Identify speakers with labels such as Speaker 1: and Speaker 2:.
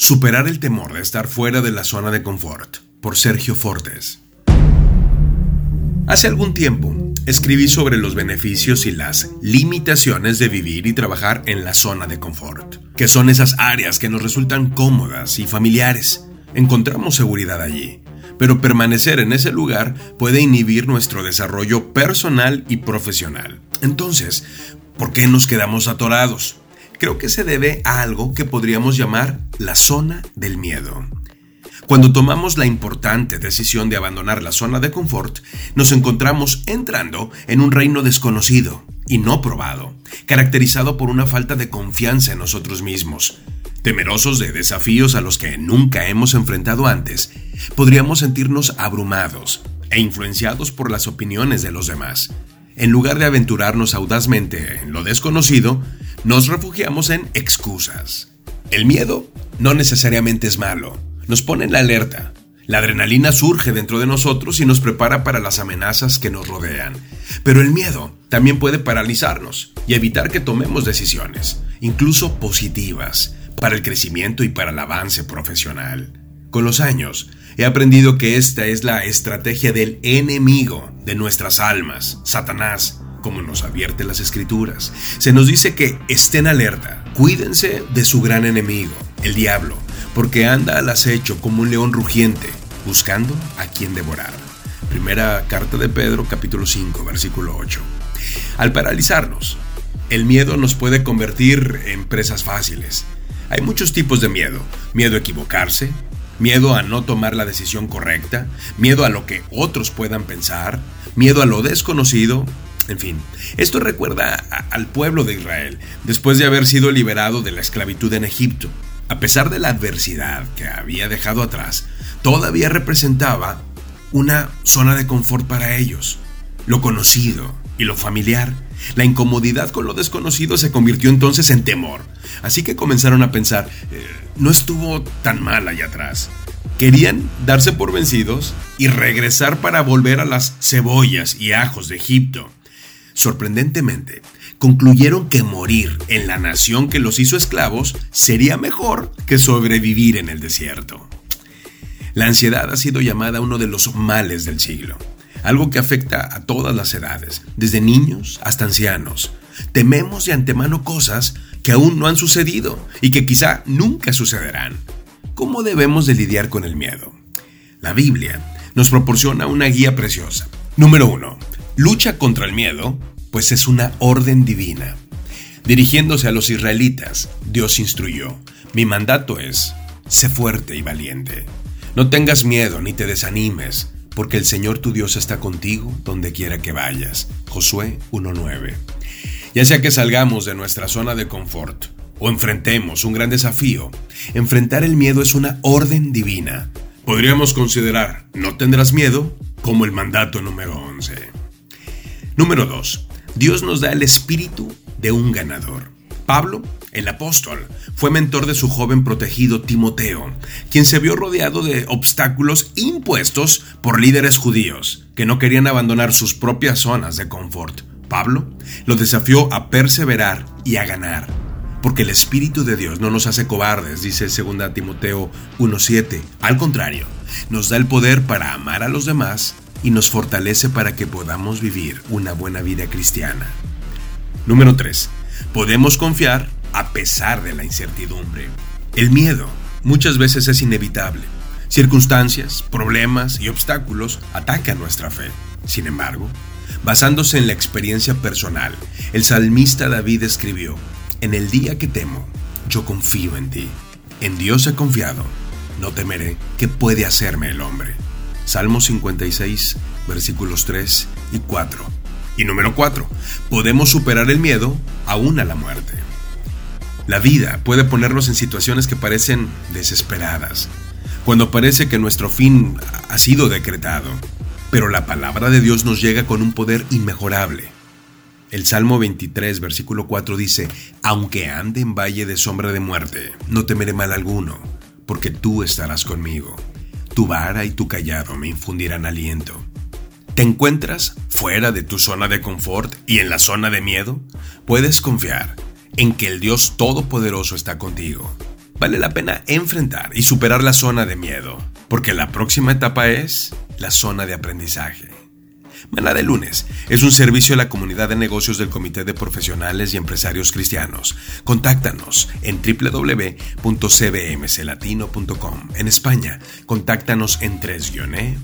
Speaker 1: Superar el temor de estar fuera de la zona de confort, por Sergio Fortes. Hace algún tiempo escribí sobre los beneficios y las limitaciones de vivir y trabajar en la zona de confort, que son esas áreas que nos resultan cómodas y familiares. Encontramos seguridad allí, pero permanecer en ese lugar puede inhibir nuestro desarrollo personal y profesional. Entonces, ¿por qué nos quedamos atorados? Creo que se debe a algo que podríamos llamar la zona del miedo. Cuando tomamos la importante decisión de abandonar la zona de confort, nos encontramos entrando en un reino desconocido y no probado, caracterizado por una falta de confianza en nosotros mismos. Temerosos de desafíos a los que nunca hemos enfrentado antes, podríamos sentirnos abrumados e influenciados por las opiniones de los demás. En lugar de aventurarnos audazmente en lo desconocido, nos refugiamos en excusas. El miedo no necesariamente es malo, nos pone en la alerta. La adrenalina surge dentro de nosotros y nos prepara para las amenazas que nos rodean. Pero el miedo también puede paralizarnos y evitar que tomemos decisiones, incluso positivas, para el crecimiento y para el avance profesional. Con los años, he aprendido que esta es la estrategia del enemigo de nuestras almas, Satanás, como nos advierte las escrituras. Se nos dice que estén alerta, cuídense de su gran enemigo, el diablo, porque anda al acecho como un león rugiente, buscando a quien devorar. Primera carta de Pedro, capítulo 5, versículo 8. Al paralizarnos, el miedo nos puede convertir en presas fáciles. Hay muchos tipos de miedo. Miedo a equivocarse, miedo a no tomar la decisión correcta, miedo a lo que otros puedan pensar, miedo a lo desconocido, en fin, esto recuerda al pueblo de Israel, después de haber sido liberado de la esclavitud en Egipto. A pesar de la adversidad que había dejado atrás, todavía representaba una zona de confort para ellos. Lo conocido y lo familiar. La incomodidad con lo desconocido se convirtió entonces en temor. Así que comenzaron a pensar, eh, no estuvo tan mal allá atrás. Querían darse por vencidos y regresar para volver a las cebollas y ajos de Egipto. Sorprendentemente, concluyeron que morir en la nación que los hizo esclavos sería mejor que sobrevivir en el desierto. La ansiedad ha sido llamada uno de los males del siglo, algo que afecta a todas las edades, desde niños hasta ancianos. Tememos de antemano cosas que aún no han sucedido y que quizá nunca sucederán. ¿Cómo debemos de lidiar con el miedo? La Biblia nos proporciona una guía preciosa. Número 1 lucha contra el miedo, pues es una orden divina. Dirigiéndose a los israelitas, Dios instruyó, mi mandato es, sé fuerte y valiente. No tengas miedo ni te desanimes, porque el Señor tu Dios está contigo donde quiera que vayas. Josué 1.9. Ya sea que salgamos de nuestra zona de confort o enfrentemos un gran desafío, enfrentar el miedo es una orden divina. Podríamos considerar no tendrás miedo como el mandato número 11. Número 2. Dios nos da el espíritu de un ganador. Pablo, el apóstol, fue mentor de su joven protegido Timoteo, quien se vio rodeado de obstáculos impuestos por líderes judíos que no querían abandonar sus propias zonas de confort. Pablo lo desafió a perseverar y a ganar, porque el Espíritu de Dios no nos hace cobardes, dice 2 Timoteo 1.7. Al contrario, nos da el poder para amar a los demás y nos fortalece para que podamos vivir una buena vida cristiana. Número 3. Podemos confiar a pesar de la incertidumbre. El miedo muchas veces es inevitable. Circunstancias, problemas y obstáculos atacan nuestra fe. Sin embargo, basándose en la experiencia personal, el salmista David escribió, En el día que temo, yo confío en ti. En Dios he confiado, no temeré qué puede hacerme el hombre. Salmo 56, versículos 3 y 4. Y número 4. Podemos superar el miedo aún a la muerte. La vida puede ponernos en situaciones que parecen desesperadas, cuando parece que nuestro fin ha sido decretado, pero la palabra de Dios nos llega con un poder inmejorable. El Salmo 23, versículo 4 dice, Aunque ande en valle de sombra de muerte, no temeré mal alguno, porque tú estarás conmigo tu vara y tu callado me infundirán aliento. ¿Te encuentras fuera de tu zona de confort y en la zona de miedo? Puedes confiar en que el Dios Todopoderoso está contigo. Vale la pena enfrentar y superar la zona de miedo, porque la próxima etapa es la zona de aprendizaje. Maná de lunes es un servicio a la comunidad de negocios del Comité de Profesionales y Empresarios Cristianos. Contáctanos en www.cbmclatino.com. En España, contáctanos en 3 e